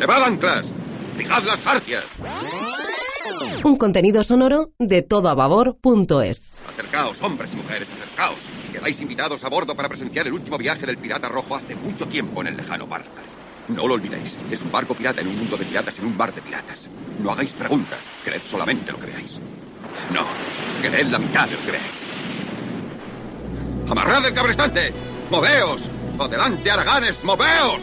¡Levad anclas! ¡Fijad las jarcias! Un contenido sonoro de todobabor.es. Acercaos, hombres y mujeres, acercaos. Quedáis invitados a bordo para presenciar el último viaje del pirata rojo hace mucho tiempo en el lejano mar. No lo olvidéis, es un barco pirata en un mundo de piratas en un bar de piratas. No hagáis preguntas, creed solamente lo que veáis. No, creed la mitad de lo que veáis. ¡Amarrad el cabrestante! ¡Moveos! ¡Adelante, Araganes, moveos!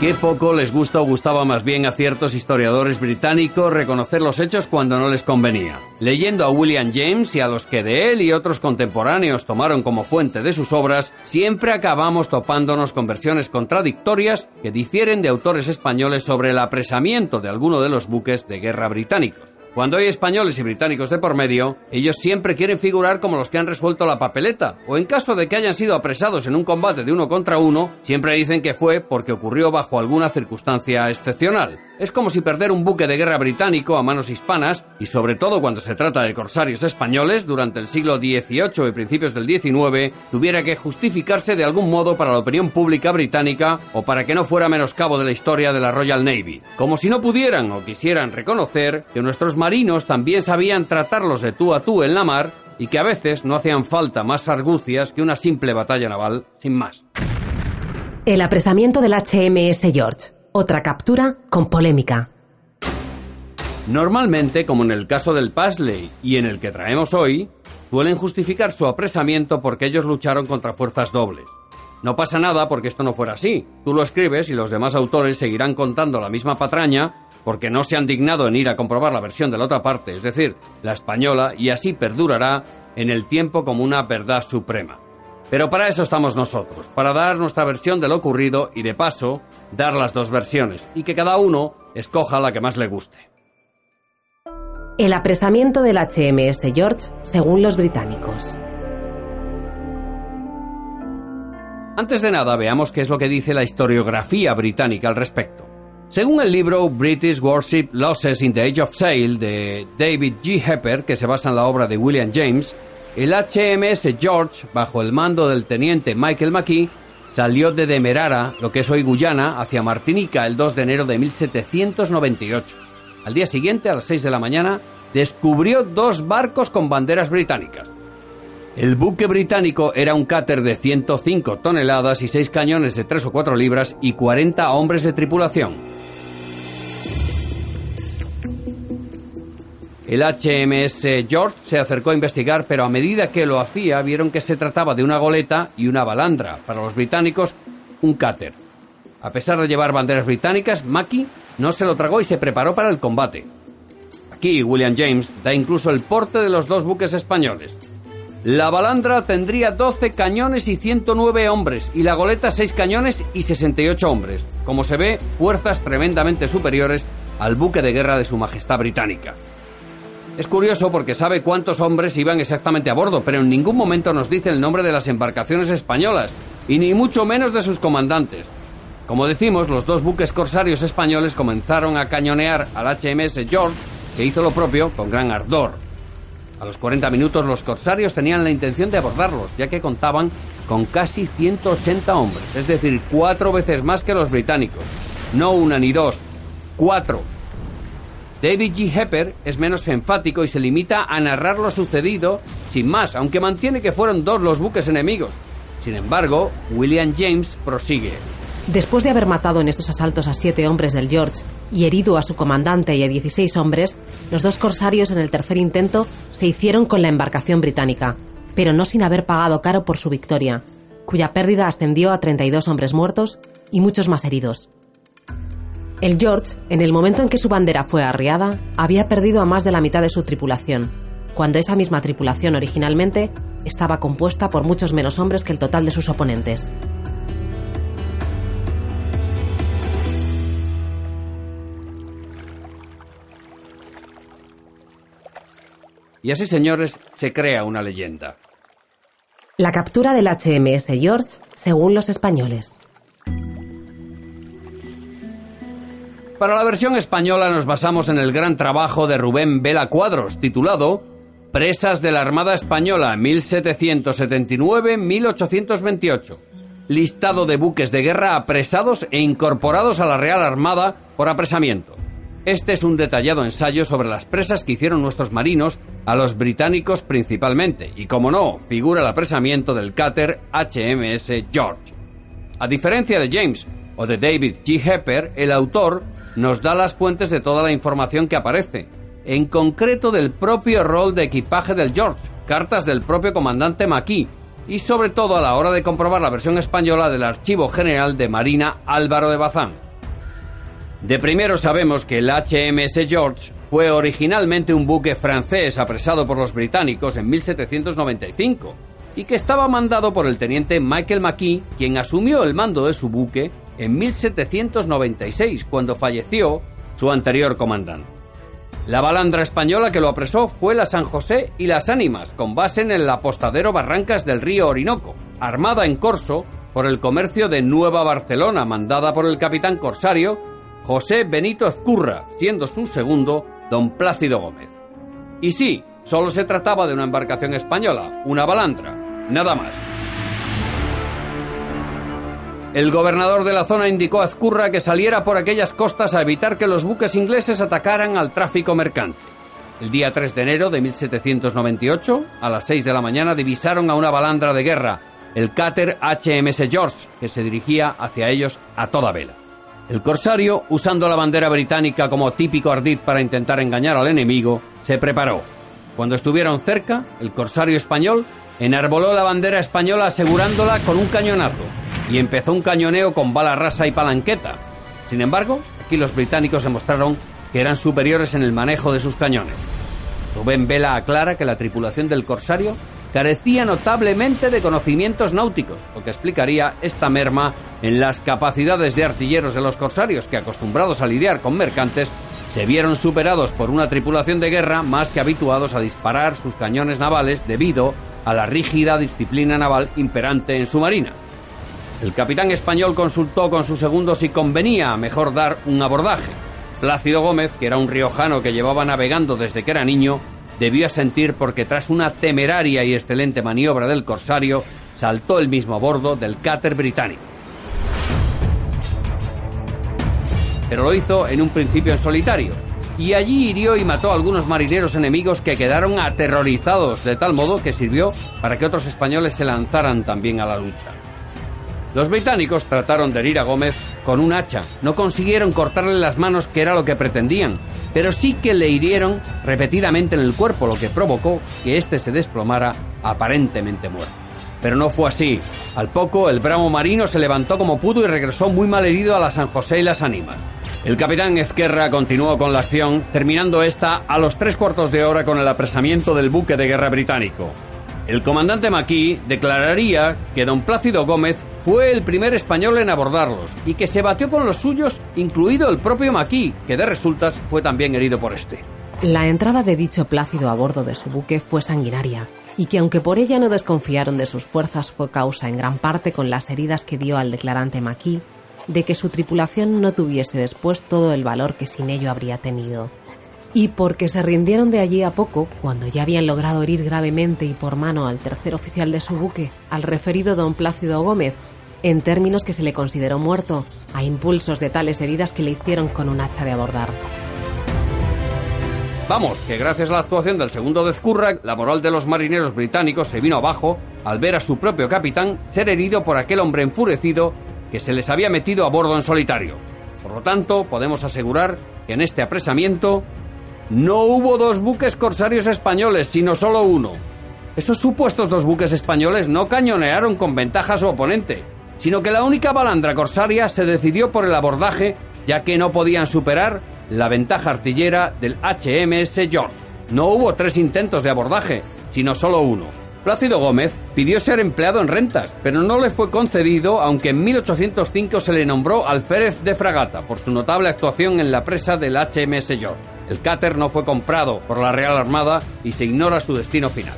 Qué poco les gusta o gustaba más bien a ciertos historiadores británicos reconocer los hechos cuando no les convenía. Leyendo a William James y a los que de él y otros contemporáneos tomaron como fuente de sus obras, siempre acabamos topándonos con versiones contradictorias que difieren de autores españoles sobre el apresamiento de alguno de los buques de guerra británicos. Cuando hay españoles y británicos de por medio, ellos siempre quieren figurar como los que han resuelto la papeleta, o en caso de que hayan sido apresados en un combate de uno contra uno, siempre dicen que fue porque ocurrió bajo alguna circunstancia excepcional. Es como si perder un buque de guerra británico a manos hispanas, y sobre todo cuando se trata de corsarios españoles durante el siglo XVIII y principios del XIX, tuviera que justificarse de algún modo para la opinión pública británica o para que no fuera menoscabo de la historia de la Royal Navy. Como si no pudieran o quisieran reconocer que nuestros también sabían tratarlos de tú a tú en la mar y que a veces no hacían falta más argucias que una simple batalla naval, sin más. El apresamiento del HMS George. Otra captura con polémica. Normalmente, como en el caso del Pasley y en el que traemos hoy, suelen justificar su apresamiento porque ellos lucharon contra fuerzas dobles. No pasa nada porque esto no fuera así. Tú lo escribes y los demás autores seguirán contando la misma patraña porque no se han dignado en ir a comprobar la versión de la otra parte, es decir, la española, y así perdurará en el tiempo como una verdad suprema. Pero para eso estamos nosotros, para dar nuestra versión de lo ocurrido y de paso dar las dos versiones y que cada uno escoja la que más le guste. El apresamiento del HMS George según los británicos. Antes de nada, veamos qué es lo que dice la historiografía británica al respecto. Según el libro British Warship Losses in the Age of Sail de David G. Hepper, que se basa en la obra de William James, el HMS George, bajo el mando del teniente Michael McKee, salió de Demerara, lo que es hoy Guyana, hacia Martinica el 2 de enero de 1798. Al día siguiente, a las 6 de la mañana, descubrió dos barcos con banderas británicas. El buque británico era un cáter de 105 toneladas y 6 cañones de 3 o 4 libras y 40 hombres de tripulación. El HMS George se acercó a investigar, pero a medida que lo hacía vieron que se trataba de una goleta y una balandra. Para los británicos, un cáter. A pesar de llevar banderas británicas, Mackie no se lo tragó y se preparó para el combate. Aquí William James da incluso el porte de los dos buques españoles. La balandra tendría 12 cañones y 109 hombres y la goleta 6 cañones y 68 hombres. Como se ve, fuerzas tremendamente superiores al buque de guerra de Su Majestad Británica. Es curioso porque sabe cuántos hombres iban exactamente a bordo, pero en ningún momento nos dice el nombre de las embarcaciones españolas, y ni mucho menos de sus comandantes. Como decimos, los dos buques corsarios españoles comenzaron a cañonear al HMS George, que hizo lo propio con gran ardor. A los 40 minutos los corsarios tenían la intención de abordarlos, ya que contaban con casi 180 hombres, es decir, cuatro veces más que los británicos. No una ni dos, cuatro. David G. Hepper es menos enfático y se limita a narrar lo sucedido sin más, aunque mantiene que fueron dos los buques enemigos. Sin embargo, William James prosigue. Después de haber matado en estos asaltos a siete hombres del George y herido a su comandante y a 16 hombres, los dos corsarios en el tercer intento se hicieron con la embarcación británica, pero no sin haber pagado caro por su victoria, cuya pérdida ascendió a 32 hombres muertos y muchos más heridos. El George, en el momento en que su bandera fue arriada, había perdido a más de la mitad de su tripulación, cuando esa misma tripulación originalmente estaba compuesta por muchos menos hombres que el total de sus oponentes. Y así, señores, se crea una leyenda. La captura del HMS George, según los españoles. Para la versión española nos basamos en el gran trabajo de Rubén Vela Cuadros, titulado Presas de la Armada Española 1779-1828. Listado de buques de guerra apresados e incorporados a la Real Armada por apresamiento. Este es un detallado ensayo sobre las presas que hicieron nuestros marinos a los británicos principalmente, y como no, figura el apresamiento del cáter HMS George. A diferencia de James o de David G. Hepper, el autor nos da las fuentes de toda la información que aparece, en concreto del propio rol de equipaje del George, cartas del propio comandante Maquis y sobre todo a la hora de comprobar la versión española del Archivo General de Marina Álvaro de Bazán. De primero sabemos que el HMS George fue originalmente un buque francés apresado por los británicos en 1795 y que estaba mandado por el teniente Michael McKee, quien asumió el mando de su buque en 1796, cuando falleció su anterior comandante. La balandra española que lo apresó fue la San José y las Ánimas, con base en el apostadero Barrancas del río Orinoco, armada en corso por el comercio de Nueva Barcelona, mandada por el capitán corsario José Benito Azcurra, siendo su segundo don Plácido Gómez. Y sí, solo se trataba de una embarcación española, una balandra, nada más. El gobernador de la zona indicó a Azcurra que saliera por aquellas costas a evitar que los buques ingleses atacaran al tráfico mercante. El día 3 de enero de 1798, a las 6 de la mañana, divisaron a una balandra de guerra, el cáter HMS George, que se dirigía hacia ellos a toda vela. El corsario, usando la bandera británica como típico ardid para intentar engañar al enemigo, se preparó. Cuando estuvieron cerca, el corsario español enarboló la bandera española asegurándola con un cañonazo y empezó un cañoneo con bala rasa y palanqueta. Sin embargo, aquí los británicos demostraron que eran superiores en el manejo de sus cañones. Rubén Vela aclara que la tripulación del Corsario carecía notablemente de conocimientos náuticos, lo que explicaría esta merma en las capacidades de artilleros de los corsarios que, acostumbrados a lidiar con mercantes, se vieron superados por una tripulación de guerra más que habituados a disparar sus cañones navales debido a la rígida disciplina naval imperante en su marina. El capitán español consultó con su segundo si convenía mejor dar un abordaje. Plácido Gómez, que era un riojano que llevaba navegando desde que era niño, debió asentir porque tras una temeraria y excelente maniobra del corsario, saltó el mismo a bordo del cáter británico. Pero lo hizo en un principio en solitario, y allí hirió y mató a algunos marineros enemigos que quedaron aterrorizados, de tal modo que sirvió para que otros españoles se lanzaran también a la lucha. Los británicos trataron de herir a Gómez con un hacha. No consiguieron cortarle las manos, que era lo que pretendían, pero sí que le hirieron repetidamente en el cuerpo, lo que provocó que éste se desplomara aparentemente muerto. Pero no fue así. Al poco, el bravo marino se levantó como pudo y regresó muy mal herido a la San José y las Ánimas. El capitán Ezquerra continuó con la acción, terminando esta a los tres cuartos de hora con el apresamiento del buque de guerra británico. El comandante Maquis declararía que don Plácido Gómez fue el primer español en abordarlos y que se batió con los suyos, incluido el propio Maquis, que de resultas fue también herido por este. La entrada de dicho Plácido a bordo de su buque fue sanguinaria y que aunque por ella no desconfiaron de sus fuerzas fue causa en gran parte con las heridas que dio al declarante Maquis de que su tripulación no tuviese después todo el valor que sin ello habría tenido y porque se rindieron de allí a poco, cuando ya habían logrado herir gravemente y por mano al tercer oficial de su buque, al referido don Plácido Gómez, en términos que se le consideró muerto, a impulsos de tales heridas que le hicieron con un hacha de abordar. Vamos, que gracias a la actuación del segundo de Zkurrak, la moral de los marineros británicos se vino abajo al ver a su propio capitán ser herido por aquel hombre enfurecido que se les había metido a bordo en solitario. Por lo tanto, podemos asegurar que en este apresamiento no hubo dos buques corsarios españoles, sino solo uno. Esos supuestos dos buques españoles no cañonearon con ventaja a su oponente, sino que la única balandra corsaria se decidió por el abordaje, ya que no podían superar la ventaja artillera del HMS George. No hubo tres intentos de abordaje, sino solo uno. Plácido Gómez pidió ser empleado en rentas, pero no le fue concedido, aunque en 1805 se le nombró alférez de fragata por su notable actuación en la presa del HMS York. El cáter no fue comprado por la Real Armada y se ignora su destino final.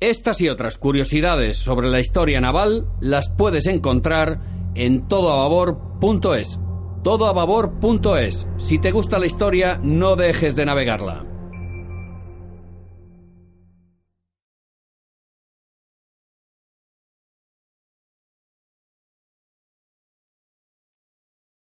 Estas y otras curiosidades sobre la historia naval las puedes encontrar en todoababor.es. Todoababor.es. Si te gusta la historia, no dejes de navegarla.